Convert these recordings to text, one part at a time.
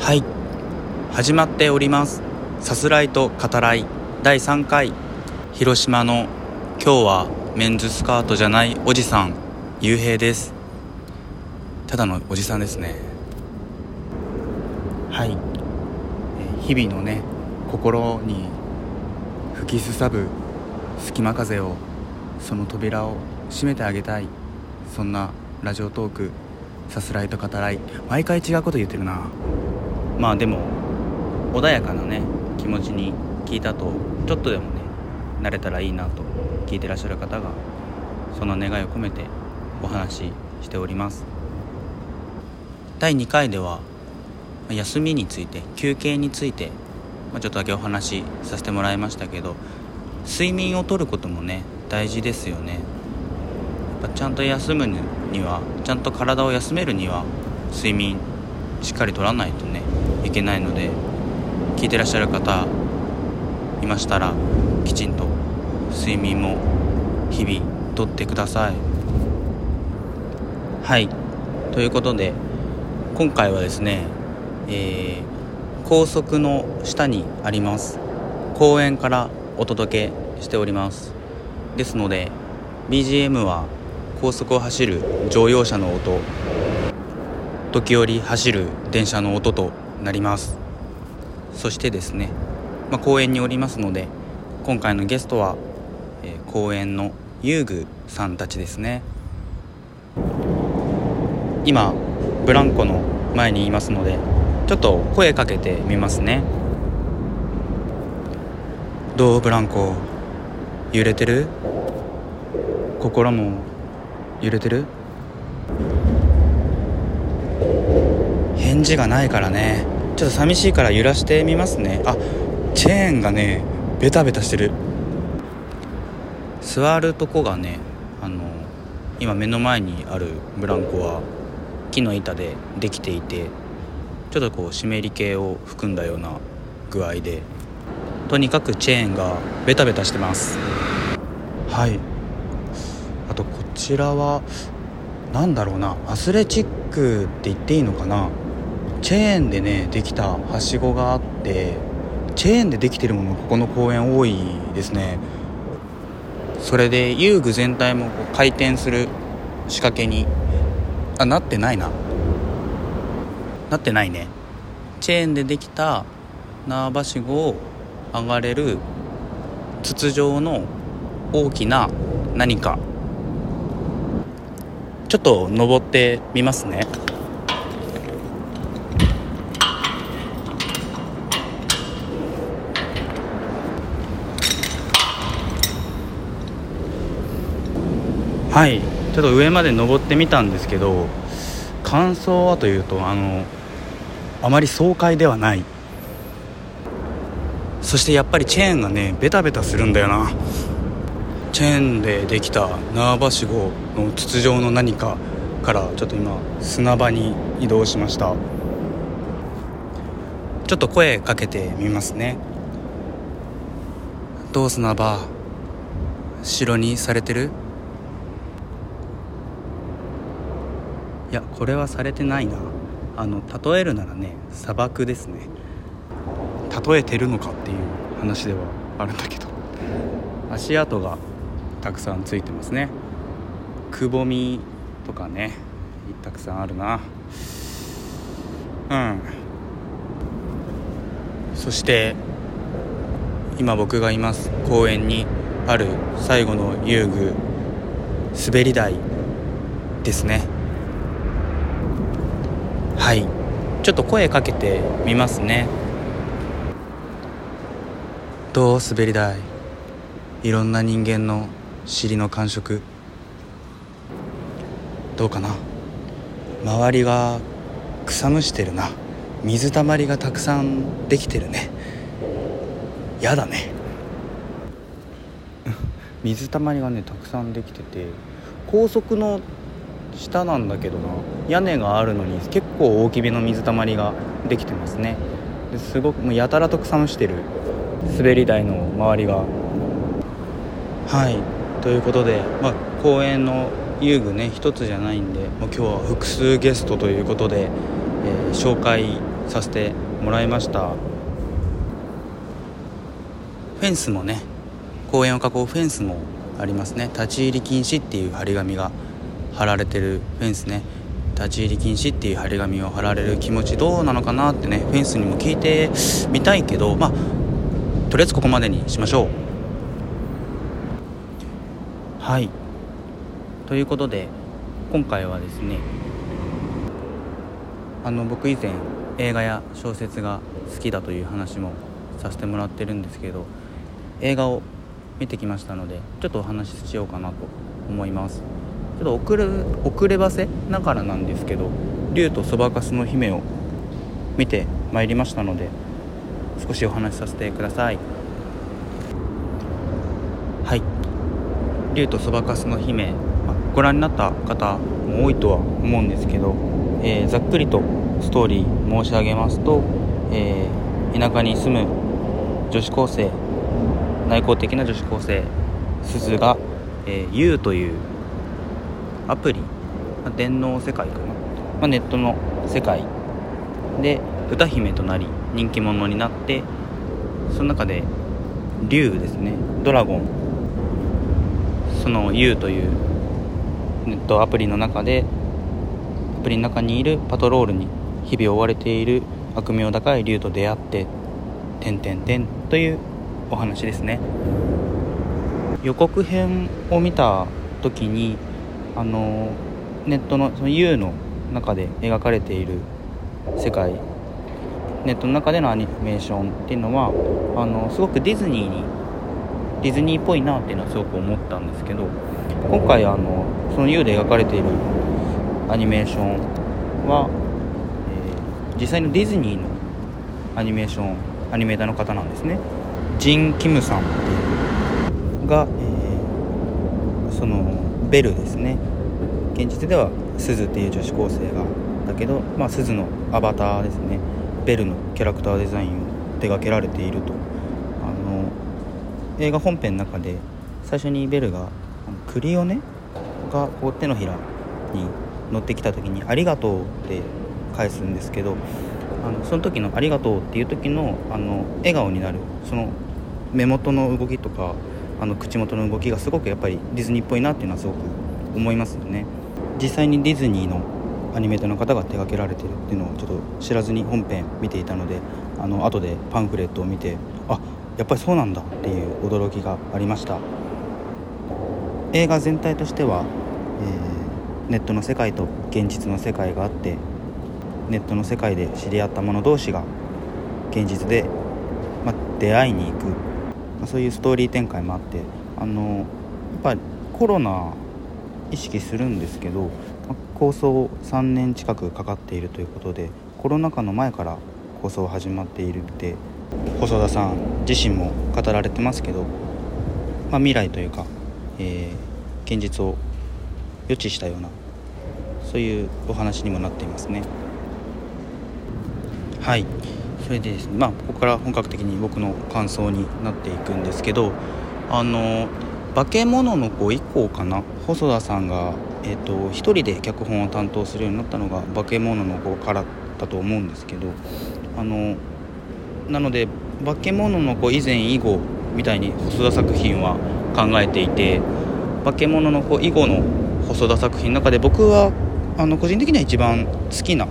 はい。始まっております。さすらいと語らい。第3回。広島の今日はメンズスカートじゃないおじさん。ゆうへいです。ただのおじさんですね。はい。日々のね心に吹きすさぶ隙間風をその扉を閉めてあげたい。そんなラジオトークさすらいと語らい。毎回違うこと言ってるな。まあでも穏やかなね気持ちに聞いたとちょっとでもね慣れたらいいなと聞いてらっしゃる方がその願いを込めてお話ししております。第2回では休みについて休憩について、ま、ちょっとだけお話しさせてもらいましたけど睡眠をとることもね大事ですよね。やっぱちゃんと休むにはちゃんと体を休めるには睡眠しっかりとらないとねいけないので聞いてらっしゃる方いましたらきちんと睡眠も日々とってください。はい。ということで今回はですね、えー、高速の下にあります。公園からお届けしております。ですので BGM は高速を走る乗用車の音時折走る電車の音となります。そしてですね、まあ、公園におりますので今回のゲストは、えー、公園の遊具さんたちですね。今ブランコの前にいますのでちょっと声かけてみますね。どうブランコ？揺れてる？心も揺れてる？返事がないからね。ちょっと寂しいから揺らしてみますね。あチェーンがねベタベタしてる。座るとこがねあの今目の前にあるブランコは木の板でできていてちょっとこう湿り気を含んだような具合でとにかくチェーンがベタベタしてます。はい。あとこちらは何だろうなアスレチックって言っていいのかな？チェーンでねできたはしごがあってチェーンでできてるものここの公園多いですね。それで遊具全体もこう回転する仕掛けにあなってないな。なってないね。チェーンでできた縄ばしごを上がれる筒状の大きな何か。ちょっと登ってみますね。はい。ちょっと上まで登ってみたんですけど感想はというとあのあまり爽快ではない。そしてやっぱりチェーンがねベタベタするんだよな。チェーンでできた縄ばしごの筒状の何かからちょっと今砂場に移動しました。ちょっと声かけてみますね。どう砂場城にされてるいやこれはされてないな。あの例えるならね砂漠ですね。例えてるのかっていう話ではあるんだけど。足跡がたくさんついてますね。くぼみとかねたくさんあるな。うん。そして今僕がいます公園にある最後の遊具滑り台ですね。はい。ちょっと声かけてみますね。どう？滑り台。いろんな人間の尻の感触。どうかな？周りが草むしてるな。水たまりがたくさんできてるね。やだね。水たまりがねたくさんできてて高速の下なんだけどな。屋根があるのに結構大きめの水たまりができてますね。ですごくもうやたらと草むしてる。滑り台の周りが。はい。ということで、まあ、公園の遊具ね一つじゃないんでもう今日は複数ゲストということで、えー、紹介させてもらいました。フェンスもね公園を囲うフェンスもありますね。立ち入り禁止っていう張り紙が貼られてるフェンスね。立ち入り禁止っていう張り紙を貼られる気持ちどうなのかなってねフェンスにも聞いてみたいけどまあとりあえずここまでにしましょう。はい。ということで今回はですねあの僕以前映画や小説が好きだという話もさせてもらってるんですけど映画を見てきましたのでちょっとお話ししようかなと思います。ちょっと遅れ遅ればせながらなんですけど「竜とそばかすの姫」を見てまいりましたので少しお話しさせてください。はい「竜とそばかすの姫」ご覧になった方も多いとは思うんですけど、えー、ざっくりとストーリー申し上げますと、えー、田舎に住む女子高生内向的な女子高生すずが、えー、U というアプリ、電脳世界かな、まあ、ネットの世界。で歌姫となり人気者になってその中で竜ですね。ドラゴン。その U というネットアプリの中でアプリの中にいるパトロールに日々追われている悪名高い竜と出会って「てんてんてん」というお話ですね。予告編を見た時にあのネットのその U の中で描かれている世界ネットの中でのアニメーションっていうのはあのすごくディズニーにディズニーっぽいなっていうのはすごく思ったんですけど今回あのその U で描かれているアニメーションは、えー、実際のディズニーのアニメーションアニメーターの方なんですね。ジン・キムさんっていうが、え、ベルですね。現実ではスズっていう女子高生が。だけど、まあ、スズのアバターですね。ベルのキャラクターデザインを手掛けられていると。あの映画本編の中で最初にベルがクリオネがこう手のひらに乗ってきた時に「ありがとう」って返すんですけどあのその時の「ありがとう」っていう時のあの笑顔になるその目元の動きとかあの口元の動きがすごくやっぱりディズニーっぽいなっていうのはすごく思いますよね。実際にディズニーのアニメーターの方が手掛けられてるっていうのをちょっと知らずに本編見ていたのであの後でパンフレットを見てあやっぱりそうなんだっていう驚きがありました。映画全体としては、えー、ネットの世界と現実の世界があってネットの世界で知り合った者同士が現実で、ま出会いに行く、そういうストーリー展開もあってあのやっぱりコロナ意識するんですけど、ま、構想3年近くかかっているということでコロナ禍の前から構想始まっているって細田さん自身も語られてますけど、まあ、未来というか、えー、現実を予知したようなそういうお話にもなっていますね。はいそれでですねまあここから本格的に僕の感想になっていくんですけどあの化け物の子以降かな細田さんが、えーと、1人で脚本を担当するようになったのが化け物の子からだと思うんですけどあのなので化け物の子以前以後みたいに細田作品は考えていて化け物の子以後の細田作品の中で僕はあの個人的には一番好きな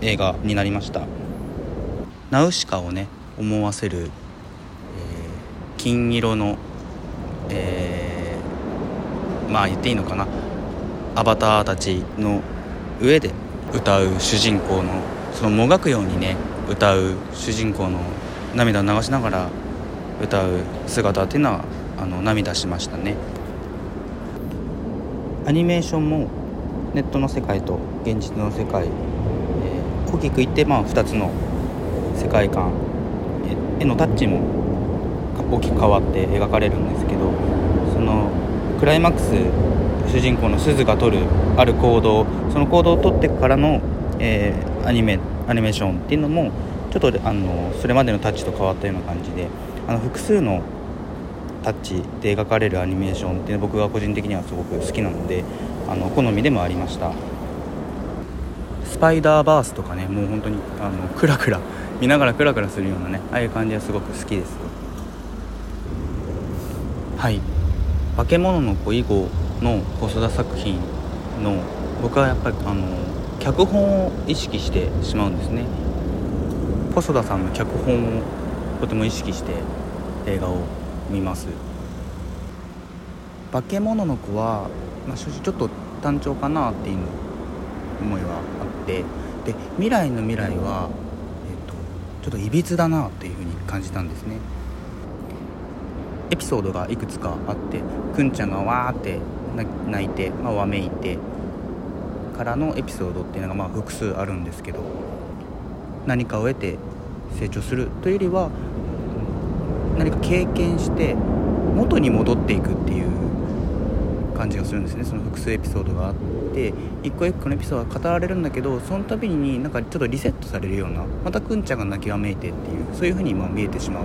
映画になりました。ナウシカをね思わせる、えー、金色の、えー、まあ言っていいのかな？アバターたちの上で歌う主人公のそのもがくようにね歌う主人公の涙を流しながら歌う姿っていうのはあの涙しましたね。アニメーションもネットの世界と現実の世界、えー、大きく言ってまあ2つの世界観。絵のタッチも大きく変わって描かれるんですけどそのクライマックス主人公の鈴が取るある行動その行動を取ってからの、えー、アニメアニメーションっていうのもちょっとあのそれまでのタッチと変わったような感じであの複数のタッチで描かれるアニメーションって僕が個人的にはすごく好きなのであの好みでもありました。スパイダーバースとかねもう本当にあのクラクラ見ながらクラクラするようなねああいう感じはすごく好きです。はい「化け物の子」以後の細田作品の僕はやっぱりあの脚本を意識してしまうんですね。細田さんの脚本をとても意識して映画を見ます。化け物の子は、まあ、正直ちょっと単調かなっていう思いはあって。で未来の未来は、ちょっといびつだなっていうふうに感じたんですね。エピソードがいくつかあってくんちゃんがわーって泣いて、まあ、わめいてからのエピソードっていうのがまあ複数あるんですけど何かを得て成長するというよりは何か経験して元に戻っていくっていう感じがするんですね。その複数エピソードがあって。一個一個のエピソードが語られるんだけどその度になんかちょっとリセットされるようなまたくんちゃんが泣きわめいてっていうそういう風にま見えてしまう。